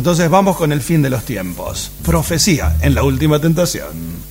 Entonces vamos con el fin de los tiempos. Profecía en la última tentación.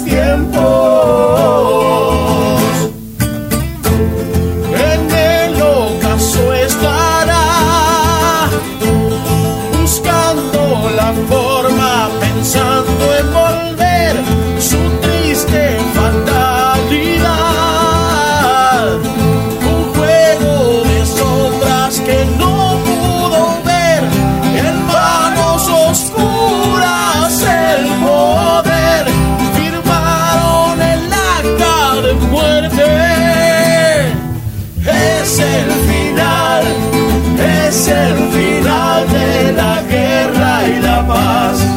los. paz.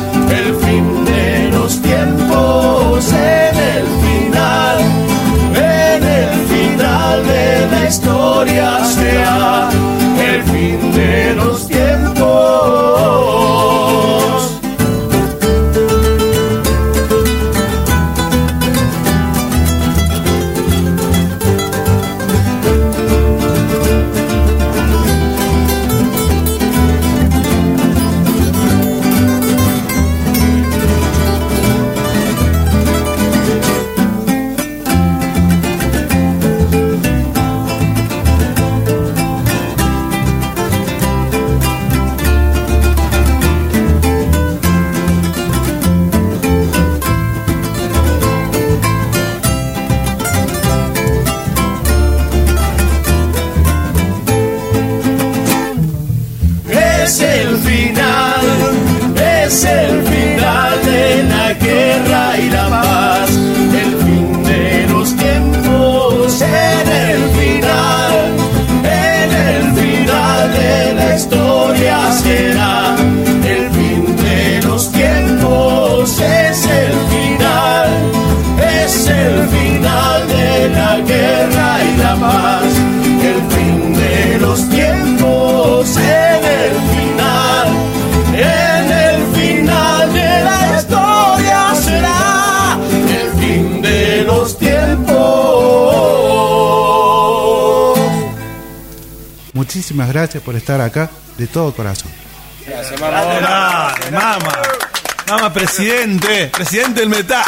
Gracias por estar acá de todo corazón. Gracias, mamá. Mamá, mamá, presidente, presidente del metal.